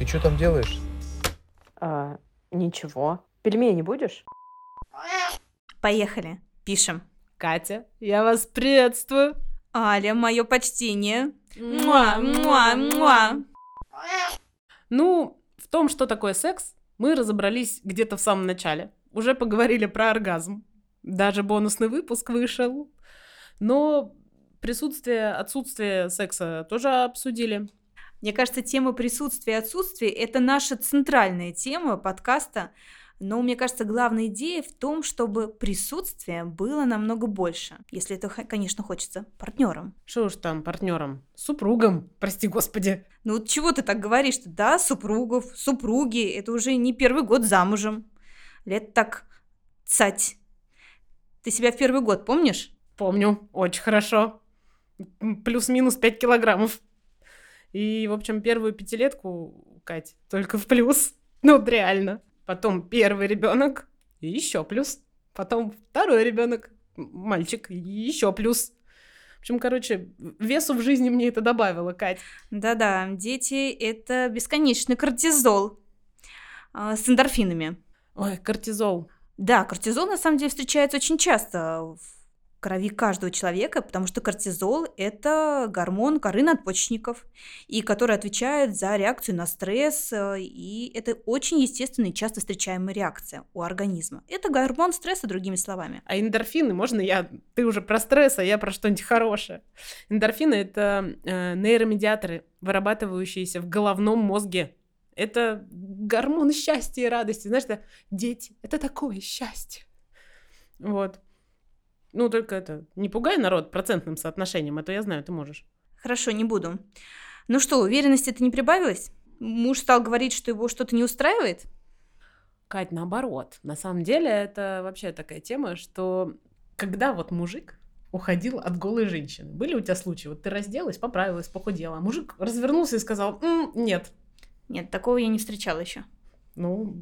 Ты что там делаешь? А, ничего. Пельмени будешь? Поехали. Пишем. Катя, я вас приветствую. Аля, мое почтение. Муа, муа, муа. Ну, в том, что такое секс, мы разобрались где-то в самом начале. Уже поговорили про оргазм. Даже бонусный выпуск вышел. Но присутствие, отсутствие секса тоже обсудили. Мне кажется, тема присутствия и отсутствия – это наша центральная тема подкаста. Но мне кажется, главная идея в том, чтобы присутствие было намного больше, если это, конечно, хочется партнерам. Что уж там партнерам? Супругам, прости господи. Ну вот чего ты так говоришь? -то? Да, супругов, супруги, это уже не первый год замужем. Лет так цать. Ты себя в первый год помнишь? Помню, очень хорошо. Плюс-минус 5 килограммов. И, в общем, первую пятилетку, Кать, только в плюс. Ну, реально. Потом первый ребенок, и еще плюс. Потом второй ребенок, мальчик, и еще плюс. В общем, короче, весу в жизни мне это добавило, Кать. Да-да, дети — это бесконечный кортизол э, с эндорфинами. Ой, кортизол. Да, кортизол на самом деле встречается очень часто в крови каждого человека, потому что кортизол – это гормон коры надпочечников, и который отвечает за реакцию на стресс, э, и это очень естественная и часто встречаемая реакция у организма. Это гормон стресса, другими словами. А эндорфины, можно я? Ты уже про стресс, а я про что-нибудь хорошее. Эндорфины – это э, нейромедиаторы, вырабатывающиеся в головном мозге. Это гормон счастья и радости. Знаешь, это дети – это такое счастье. Вот. Ну, только это, не пугай народ процентным соотношением, а то я знаю, ты можешь. Хорошо, не буду. Ну что, уверенности это не прибавилось? Муж стал говорить, что его что-то не устраивает? Кать, наоборот. На самом деле это вообще такая тема, что когда вот мужик уходил от голой женщины. Были у тебя случаи? Вот ты разделась, поправилась, похудела, а мужик развернулся и сказал, М, нет. Нет, такого я не встречала еще. Ну,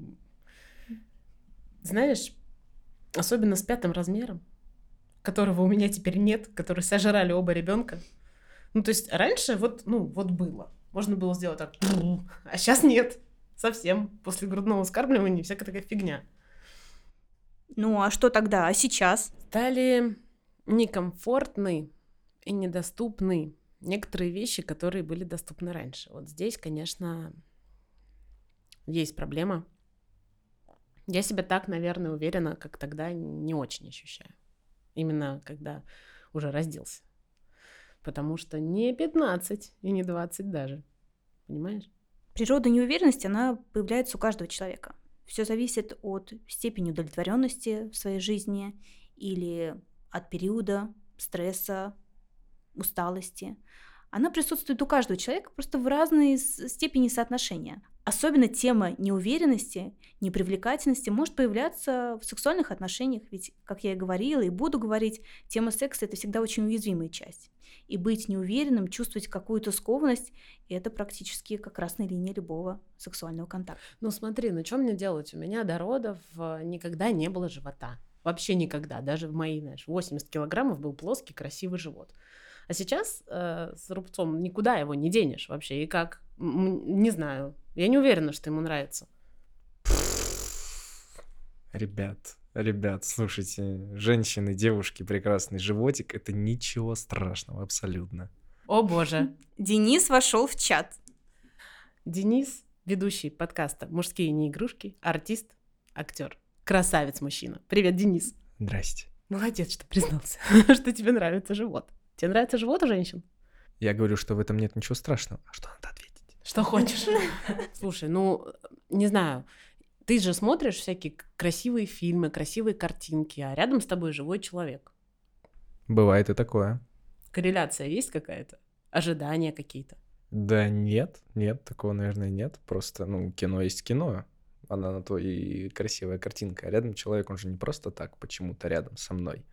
знаешь, особенно с пятым размером, которого у меня теперь нет, который сожрали оба ребенка. Ну, то есть раньше вот, ну, вот было. Можно было сделать так, а сейчас нет. Совсем. После грудного вскармливания всякая такая фигня. Ну, а что тогда? А сейчас? Стали некомфортны и недоступны некоторые вещи, которые были доступны раньше. Вот здесь, конечно, есть проблема. Я себя так, наверное, уверенно, как тогда, не очень ощущаю. Именно когда уже родился. Потому что не 15 и не 20 даже. Понимаешь? Природа неуверенности, она появляется у каждого человека. Все зависит от степени удовлетворенности в своей жизни или от периода стресса, усталости. Она присутствует у каждого человека просто в разной степени соотношения. Особенно тема неуверенности, непривлекательности может появляться в сексуальных отношениях, ведь, как я и говорила и буду говорить, тема секса – это всегда очень уязвимая часть. И быть неуверенным, чувствовать какую-то скованность – это практически как красная линия любого сексуального контакта. Ну смотри, ну что мне делать? У меня до родов э, никогда не было живота. Вообще никогда. Даже в мои, знаешь, 80 килограммов был плоский красивый живот. А сейчас э, с рубцом никуда его не денешь вообще. И как? Не знаю. Я не уверена, что ему нравится. Ребят, ребят, слушайте, женщины, девушки, прекрасный животик, это ничего страшного абсолютно. О боже. Денис вошел в чат. Денис, ведущий подкаста «Мужские не игрушки», артист, актер, красавец мужчина. Привет, Денис. Здрасте. Молодец, что признался, что тебе нравится живот. Тебе нравится живот у женщин? Я говорю, что в этом нет ничего страшного. А что надо ответить? Что хочешь. Слушай, ну, не знаю, ты же смотришь всякие красивые фильмы, красивые картинки, а рядом с тобой живой человек. Бывает и такое. Корреляция есть какая-то? Ожидания какие-то? Да нет, нет, такого, наверное, нет. Просто, ну, кино есть кино. Она на то и красивая картинка. А рядом человек, он же не просто так почему-то рядом со мной.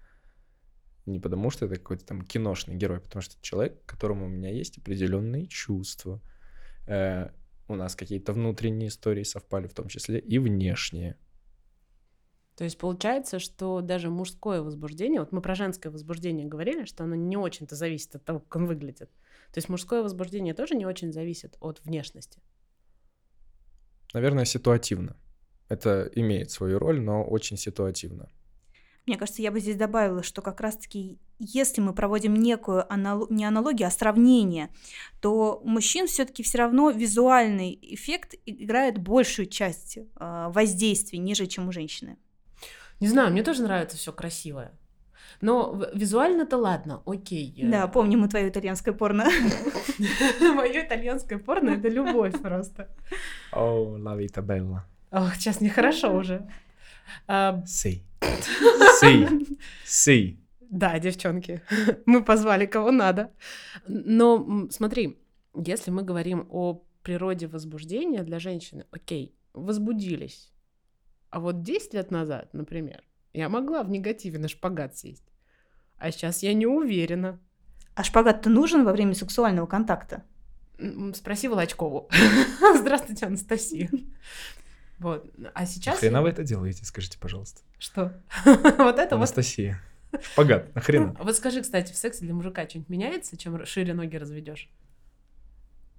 Не потому, что это какой-то там киношный герой, потому что это человек, к которому у меня есть определенные чувства. Э, у нас какие-то внутренние истории совпали, в том числе и внешние. То есть получается, что даже мужское возбуждение, вот мы про женское возбуждение говорили, что оно не очень-то зависит от того, как он выглядит. То есть мужское возбуждение тоже не очень зависит от внешности. Наверное, ситуативно. Это имеет свою роль, но очень ситуативно. Мне кажется, я бы здесь добавила, что как раз-таки, если мы проводим некую анал... не аналогию, а сравнение, то у мужчин все-таки все равно визуальный эффект играет большую часть э, воздействий, нежели чем у женщины. Не знаю, мне тоже нравится все красивое. Но визуально-то ладно, окей. Да, помним мы твое итальянское порно. Мое итальянское порно — это любовь просто. О, vita bella. Ох, сейчас нехорошо уже. Сей. Сей. Сей. Да, девчонки, мы позвали кого надо. Но смотри, если мы говорим о природе возбуждения для женщины, окей, возбудились. А вот 10 лет назад, например, я могла в негативе на шпагат сесть. А сейчас я не уверена. А шпагат-то нужен во время сексуального контакта? Спроси Волочкову. Здравствуйте, Анастасия. Вот. А сейчас... Хрена вы это делаете, скажите, пожалуйста. Что? вот это Анастасия. Шпагат, нахрена? Вот скажи, кстати, в сексе для мужика что-нибудь меняется, чем шире ноги разведешь?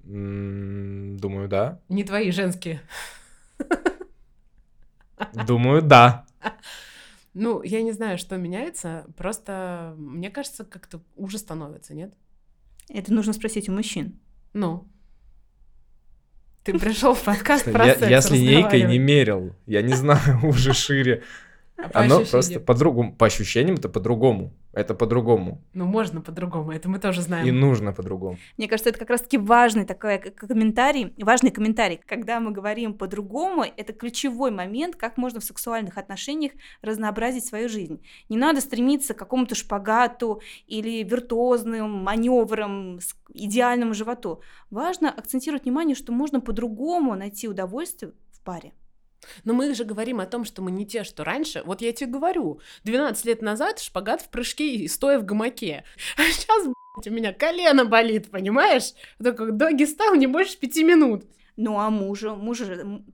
Думаю, да. Не твои женские. Думаю, да. Ну, я не знаю, что меняется, просто мне кажется, как-то уже становится, нет? Это нужно спросить у мужчин. Ну. Ты пришел в подкаст про я, секс Я с линейкой не мерил. Я не знаю, уже шире. А Оно просто по-другому, по ощущениям это по-другому. Это по-другому. Ну, можно по-другому, это мы тоже знаем. И нужно по-другому. Мне кажется, это как раз-таки важный такой комментарий, важный комментарий. Когда мы говорим по-другому, это ключевой момент, как можно в сексуальных отношениях разнообразить свою жизнь. Не надо стремиться к какому-то шпагату или виртуозным маневрам, идеальному животу. Важно акцентировать внимание, что можно по-другому найти удовольствие в паре. Но мы же говорим о том, что мы не те, что раньше. Вот я тебе говорю, 12 лет назад шпагат в прыжке и стоя в гамаке. А сейчас, блядь, у меня колено болит, понимаешь? Только доги стал не больше пяти минут. Ну а мужу, муж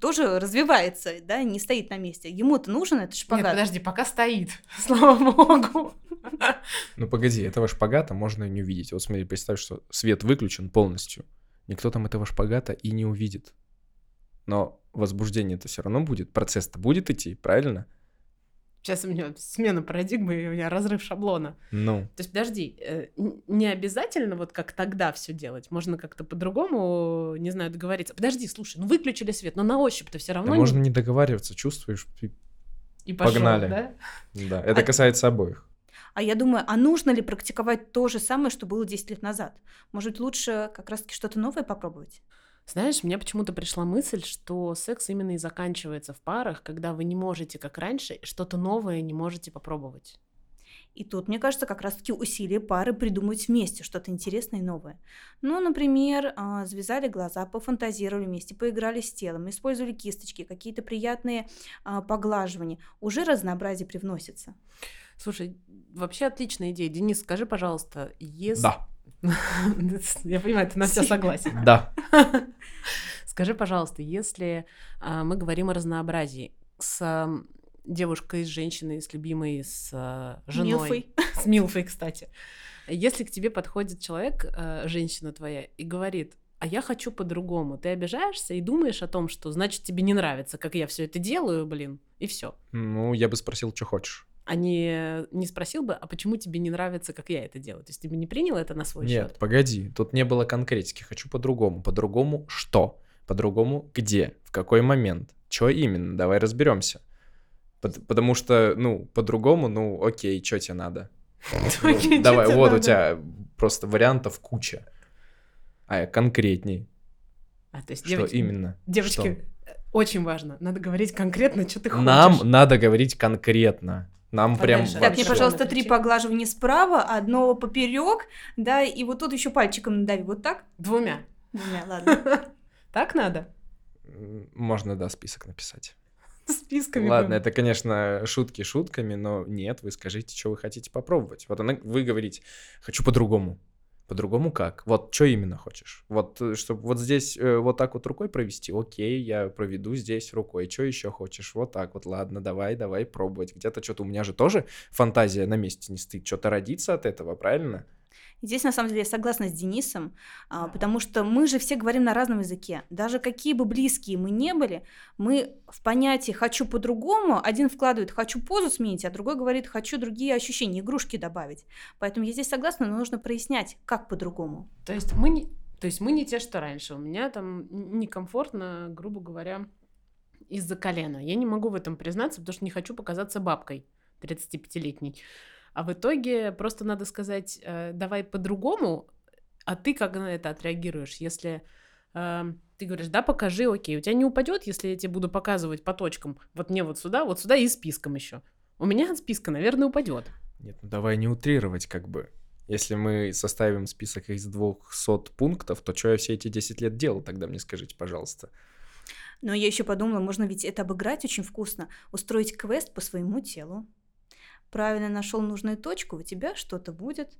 тоже развивается, да, не стоит на месте. Ему-то нужен этот шпагат. Нет, подожди, пока стоит, слава богу. Ну погоди, этого шпагата можно и не увидеть. Вот смотри, представь, что свет выключен полностью. Никто там этого шпагата и не увидит. Но возбуждение это все равно будет, процесс-то будет идти, правильно? Сейчас у меня смена парадигмы, и у меня разрыв шаблона. Ну. То есть, подожди, э, не обязательно вот как тогда все делать. Можно как-то по-другому, не знаю, договориться. Подожди, слушай, ну выключили свет, но на ощупь-то все равно. Да не... можно не договариваться, чувствуешь, и, и пошел, погнали. Да? да, это а... касается обоих. А я думаю, а нужно ли практиковать то же самое, что было 10 лет назад? Может, лучше как раз-таки что-то новое попробовать? Знаешь, мне почему-то пришла мысль, что секс именно и заканчивается в парах, когда вы не можете, как раньше, что-то новое не можете попробовать. И тут, мне кажется, как раз-таки усилия пары придумать вместе что-то интересное и новое. Ну, например, а, завязали глаза, пофантазировали вместе, поиграли с телом, использовали кисточки, какие-то приятные а, поглаживания. Уже разнообразие привносится. Слушай, вообще отличная идея. Денис, скажи, пожалуйста, если... Да. Я понимаю, ты на все согласен. Да. Скажи, пожалуйста, если а, мы говорим о разнообразии с девушкой, с женщиной, с любимой, с а, женой. Милфой. С Милфой, кстати. Если к тебе подходит человек, а, женщина твоя, и говорит, а я хочу по-другому. Ты обижаешься и думаешь о том, что значит тебе не нравится, как я все это делаю, блин, и все. Ну, я бы спросил, что хочешь а не, не спросил бы, а почему тебе не нравится, как я это делаю? То есть ты бы не принял это на свой Нет, счет? погоди, тут не было конкретики. Хочу по-другому. По-другому что? По-другому где? В какой момент? Что именно? Давай разберемся. Потому что, ну, по-другому, ну, окей, что тебе надо? Давай, вот у тебя просто вариантов куча. А конкретней. А, то есть что именно? Девочки, очень важно. Надо говорить конкретно, что ты хочешь. Нам надо говорить конкретно. Нам Подальше. прям... Так, мне, пожалуйста, три поглаживания справа, одно поперек, да, и вот тут еще пальчиком надави. Вот так? Двумя. Двумя, ладно. Так надо? Можно, да, список написать. Списками. Ладно, это, конечно, шутки шутками, но нет, вы скажите, что вы хотите попробовать. Вот она, вы говорите, хочу по-другому. По-другому как? Вот что именно хочешь? Вот, э, чтобы вот здесь э, вот так вот рукой провести? Окей, я проведу здесь рукой. Что еще хочешь? Вот так вот, ладно, давай, давай пробовать. Где-то что-то у меня же тоже фантазия на месте не стоит. Что-то родится от этого, правильно? Здесь, на самом деле, я согласна с Денисом, а, потому что мы же все говорим на разном языке. Даже какие бы близкие мы не были, мы в понятии «хочу по-другому» один вкладывает «хочу позу сменить», а другой говорит «хочу другие ощущения, игрушки добавить». Поэтому я здесь согласна, но нужно прояснять, как по-другому. То есть мы не, то есть мы не те, что раньше. У меня там некомфортно, грубо говоря, из-за колена. Я не могу в этом признаться, потому что не хочу показаться бабкой 35-летней. А в итоге просто надо сказать, э, давай по-другому, а ты как на это отреагируешь, если э, ты говоришь, да, покажи, окей, у тебя не упадет, если я тебе буду показывать по точкам, вот мне вот сюда, вот сюда и списком еще. У меня от списка, наверное, упадет. Нет, ну давай не утрировать как бы. Если мы составим список из 200 пунктов, то что я все эти 10 лет делал, тогда мне скажите, пожалуйста. Но я еще подумала, можно ведь это обыграть очень вкусно, устроить квест по своему телу правильно нашел нужную точку, у тебя что-то будет.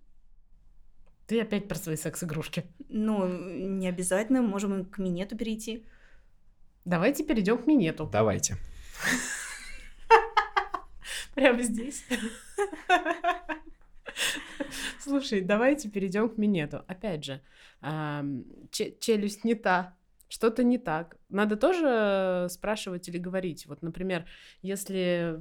Ты опять про свои секс-игрушки. Ну, не обязательно, можем к минету перейти. Давайте перейдем к минету. Давайте. Прямо здесь. Слушай, давайте перейдем к минету. Опять же, челюсть не та, что-то не так. Надо тоже спрашивать или говорить. Вот, например, если...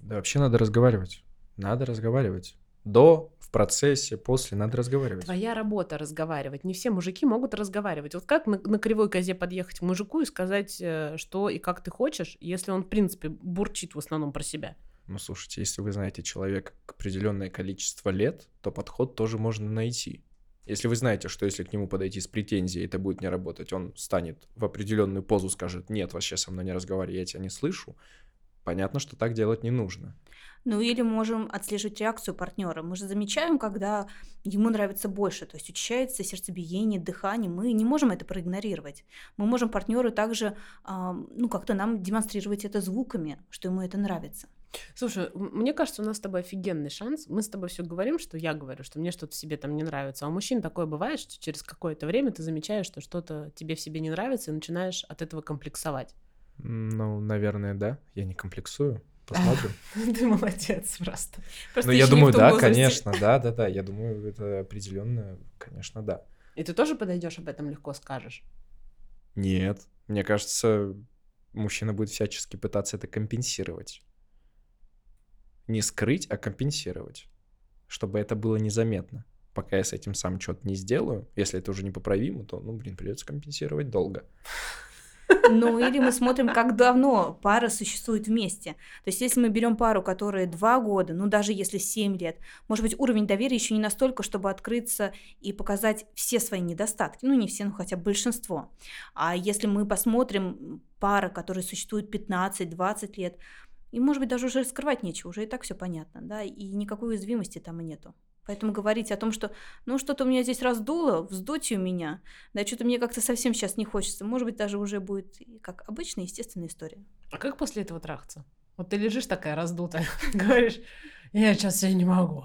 Да вообще надо разговаривать. Надо разговаривать. До, в процессе, после надо разговаривать. Твоя работа разговаривать. Не все мужики могут разговаривать. Вот как на, на кривой козе подъехать к мужику и сказать, э, что и как ты хочешь, если он, в принципе, бурчит в основном про себя? Ну, слушайте, если вы знаете человека определенное количество лет, то подход тоже можно найти. Если вы знаете, что если к нему подойти с претензией, это будет не работать, он станет в определенную позу, скажет, нет, вообще со мной не разговаривай, я тебя не слышу, понятно, что так делать не нужно. Ну или можем отслеживать реакцию партнера. Мы же замечаем, когда ему нравится больше, то есть учащается сердцебиение, дыхание. Мы не можем это проигнорировать. Мы можем партнеру также, ну как-то нам демонстрировать это звуками, что ему это нравится. Слушай, мне кажется, у нас с тобой офигенный шанс. Мы с тобой все говорим, что я говорю, что мне что-то в себе там не нравится. А у мужчин такое бывает, что через какое-то время ты замечаешь, что что-то тебе в себе не нравится, и начинаешь от этого комплексовать. Ну, наверное, да. Я не комплексую. Посмотрим. Ты молодец просто. ну, я думаю, да, конечно, да, да, да. Я думаю, это определенно, конечно, да. И ты тоже подойдешь об этом легко скажешь? Нет. Мне кажется, мужчина будет всячески пытаться это компенсировать. Не скрыть, а компенсировать. Чтобы это было незаметно. Пока я с этим сам что-то не сделаю, если это уже непоправимо, то, ну, блин, придется компенсировать долго. Ну, или мы смотрим, как давно пара существует вместе. То есть, если мы берем пару, которая два года, ну, даже если семь лет, может быть, уровень доверия еще не настолько, чтобы открыться и показать все свои недостатки. Ну, не все, но хотя бы большинство. А если мы посмотрим пара, которая существует 15-20 лет, и, может быть, даже уже скрывать нечего, уже и так все понятно, да, и никакой уязвимости там и нету. Поэтому говорить о том, что ну что-то у меня здесь раздуло, вздутие у меня, да что-то мне как-то совсем сейчас не хочется, может быть, даже уже будет как обычная естественная история. А как после этого трахаться? Вот ты лежишь такая раздутая, говоришь, я сейчас я не могу.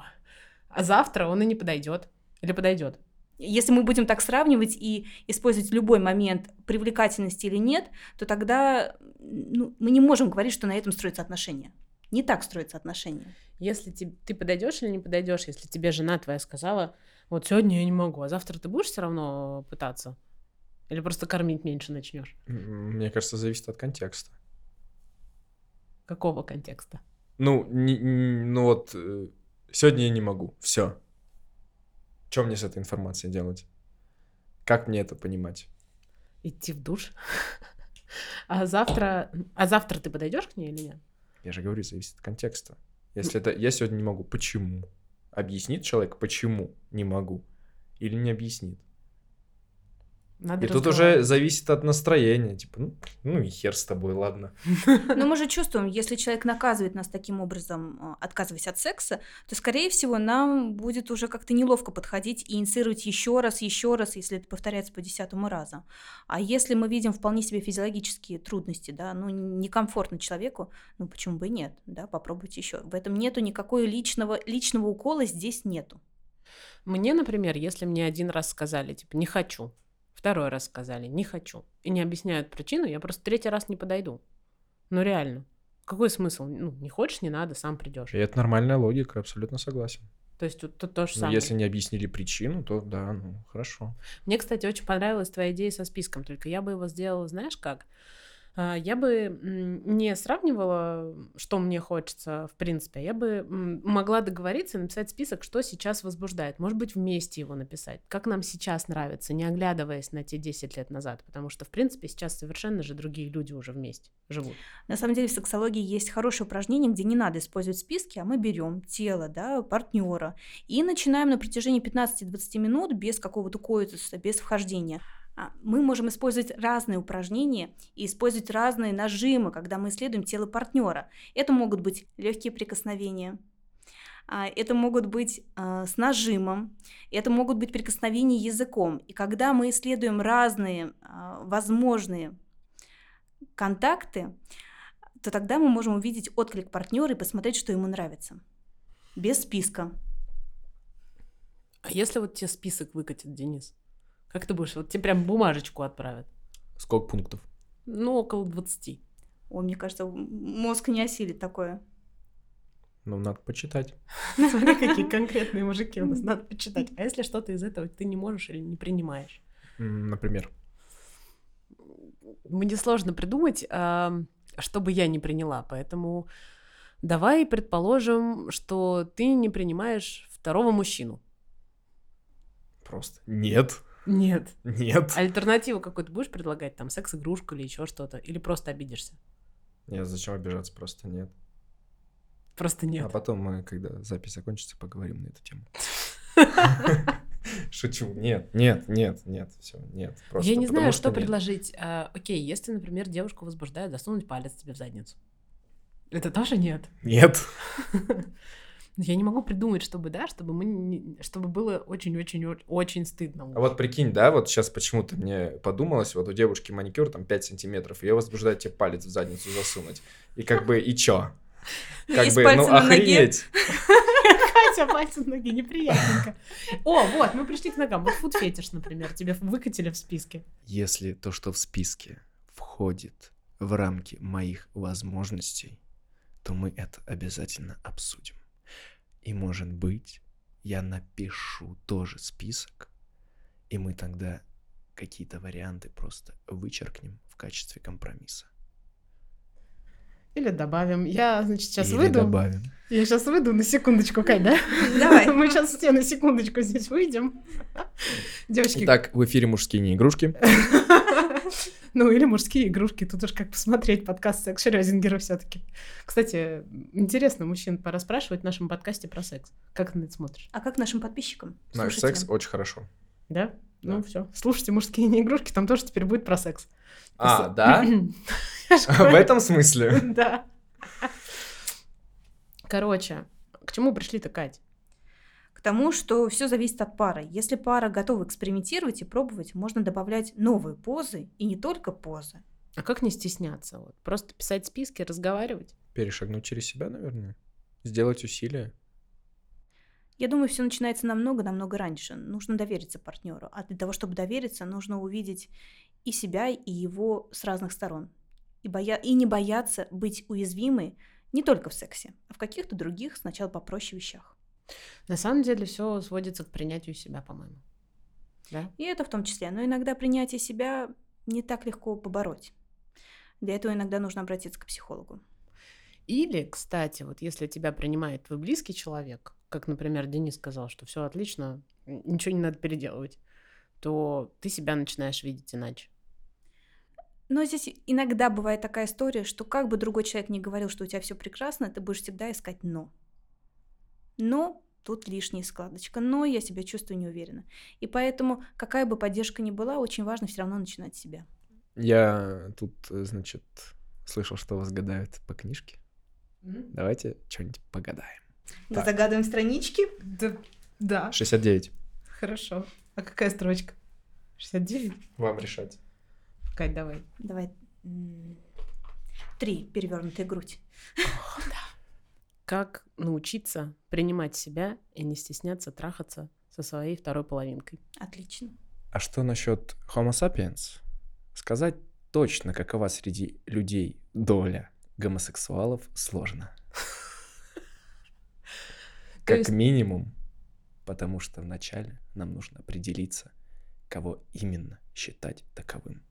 А завтра он и не подойдет. Или подойдет. Если мы будем так сравнивать и использовать любой момент привлекательности или нет, то тогда ну, мы не можем говорить, что на этом строятся отношения. Не так строятся отношения. Если ты, ты подойдешь или не подойдешь, если тебе жена твоя сказала, вот сегодня я не могу, а завтра ты будешь все равно пытаться? Или просто кормить меньше начнешь? Мне кажется, зависит от контекста. Какого контекста? Ну, не, не, ну вот э, сегодня я не могу. Все. Что мне с этой информацией делать? Как мне это понимать? Идти в душ. А завтра, а завтра ты подойдешь к ней или нет? Я же говорю, зависит от контекста. Если это я сегодня не могу, почему? Объяснит человек, почему не могу? Или не объяснит? Надо и тут уже зависит от настроения. Типа, ну, ну и хер с тобой, ладно. Но мы же чувствуем, если человек наказывает нас таким образом, а, отказываясь от секса, то, скорее всего, нам будет уже как-то неловко подходить и инициировать еще раз, еще раз, если это повторяется по десятому разу. А если мы видим вполне себе физиологические трудности, да, ну, некомфортно человеку, ну, почему бы и нет, да, попробуйте еще. В этом нету никакой личного, личного укола, здесь нету. Мне, например, если мне один раз сказали, типа, не хочу, Второй раз сказали, не хочу. И не объясняют причину, я просто третий раз не подойду. Ну реально. Какой смысл? Ну, не хочешь, не надо, сам придешь. И это нормальная логика, абсолютно согласен. То есть вот то, то же Ну, самое. если не объяснили причину, то да, ну, хорошо. Мне, кстати, очень понравилась твоя идея со списком, только я бы его сделала, знаешь как? А, Я бы не сравнивала, что мне хочется, в принципе, а я бы могла договориться и написать список, что сейчас возбуждает. Может быть, вместе его написать, как нам сейчас нравится, не оглядываясь на те 10 лет назад, потому что, в принципе, сейчас совершенно же другие люди уже вместе живут. На самом деле в сексологии есть хорошее упражнение, где не надо использовать списки, а мы берем тело, да, партнера и начинаем на протяжении 15-20 минут без какого-то коитуса, без вхождения. А, Мы можем использовать разные упражнения и использовать разные нажимы, когда мы исследуем тело партнера. Это могут быть легкие прикосновения, а, это могут быть а, с нажимом, это могут быть прикосновения языком. И когда мы исследуем разные возможные контакты, то тогда мы можем увидеть отклик партнера и посмотреть, что ему нравится. Без списка. А если вот тебе список выкатит, Денис? Как ты будешь? Вот тебе прям бумажечку отправят. Сколько пунктов? Ну, около 20. Ой, мне кажется, мозг не осилит такое. Ну, надо почитать. Смотри, какие конкретные мужики у нас, надо почитать. А если что-то из этого ты не можешь или не принимаешь? Например. Мне сложно придумать, а, что бы я не приняла, поэтому давай предположим, что ты не принимаешь второго мужчину. Просто нет. Нет. Нет. Альтернативу какую-то будешь предлагать, там, секс-игрушку или еще что-то, или просто обидишься? Нет, зачем обижаться? Просто нет. Просто А нет. потом мы, когда запись закончится, поговорим на эту тему. Шучу. Нет, нет, нет, нет, все, нет. Просто Я не потому знаю, что нет. предложить. А, окей, если, например, девушку возбуждает засунуть палец тебе в задницу. Это тоже нет. Нет. Я не могу придумать, чтобы, да, чтобы мы, не- чтобы было очень-очень-очень стыдно. А вот прикинь, да, вот сейчас почему-то мне подумалось, вот у девушки маникюр там 5 сантиметров, ее возбуждает тебе палец в задницу засунуть. И как бы, и чё? Как Есть бы, пальцы ну охренеть. Катя, пальцы в ноги, неприятненько. О, вот, мы пришли к ногам. Вот фуд-фетиш, например, тебе выкатили в списке. Если то, что в списке входит в рамки моих возможностей, то мы это обязательно обсудим. И, может быть, я напишу тоже список, и мы тогда какие-то варианты просто вычеркнем в качестве компромисса. Или добавим. Я, значит, сейчас Или выйду. добавим. Я сейчас выйду на секундочку, Кать, да? Давай. Мы сейчас все на секундочку здесь выйдем. Девочки, Итак, в эфире «Мужские не игрушки». Ну, или мужские игрушки. Тут уж как посмотреть подкаст секс Шрёдингера все таки Кстати, интересно, мужчин пора спрашивать в нашем подкасте про секс. Как ты на это смотришь? А как нашим подписчикам? Наш секс очень хорошо. Да? Ну, все. Слушайте мужские не игрушки, там тоже теперь будет про секс. А, да? В этом смысле? Да. Короче, к чему пришли-то, Кать? К тому, что все зависит от пары. Если пара готова экспериментировать и пробовать, можно добавлять новые позы и не только позы. А как не стесняться? Вот просто писать списки, разговаривать? Перешагнуть через себя, наверное. Сделать усилия. Я думаю, все начинается намного-намного раньше. Нужно довериться партнеру. А для того, чтобы довериться, нужно увидеть и себя, и его с разных сторон. И, боя... и не бояться быть уязвимой не только в сексе, а в каких-то других, сначала попроще вещах. На самом деле все сводится к принятию себя, по-моему. Да? И это в том числе. Но иногда принятие себя не так легко побороть. Для этого иногда нужно обратиться к психологу. Или, кстати, вот если тебя принимает твой близкий человек, как, например, Денис сказал, что все отлично, ничего не надо переделывать, то ты себя начинаешь видеть иначе. Но здесь иногда бывает такая история, что как бы другой человек не говорил, что у тебя все прекрасно, ты будешь всегда искать «но». Но тут лишняя складочка, но я себя чувствую неуверенно. И поэтому, какая бы поддержка ни была, очень важно все равно начинать с себя. Я тут, э, значит, слышал, что вас гадают по книжке. Давайте что-нибудь погадаем. Мы Так. загадываем странички. Да, да, 69. хорошо. А какая строчка? 69? Вам решать. Кать, давай. Давай. Три. Перевернутая грудь. Как научиться принимать себя и не стесняться трахаться со своей второй половинкой? Отлично. А что насчет Homo sapiens? Сказать точно, какова среди людей доля гомосексуалов, сложно. Как минимум Потому что вначале нам нужно определиться, кого именно считать таковым.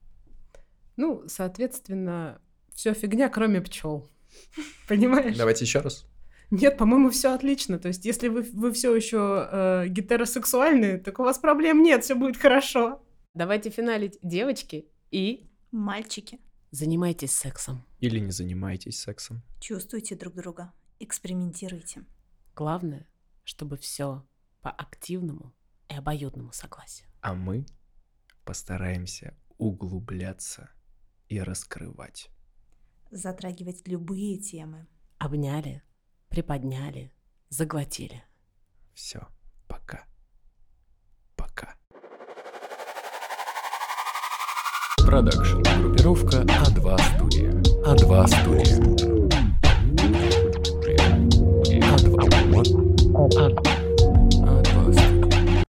Ну, соответственно, все фигня, кроме пчел. Понимаешь? Давайте еще раз. Нет, по-моему, все отлично. То есть, если вы, вы все еще э, гетеросексуальны, так у вас проблем нет, все будет хорошо. Давайте финалить, девочки, и Мальчики, занимайтесь сексом. Или не занимайтесь сексом. чувствуйте друг друга, экспериментируйте. Главное, чтобы все по активному и обоюдному согласию. А мы постараемся углубляться и раскрывать. Затрагивать любые темы. Обняли, приподняли, заглотили. Все, пока. Пока. Продакшн. Группировка А2 студия. А2 студия. А2. Вот. А2.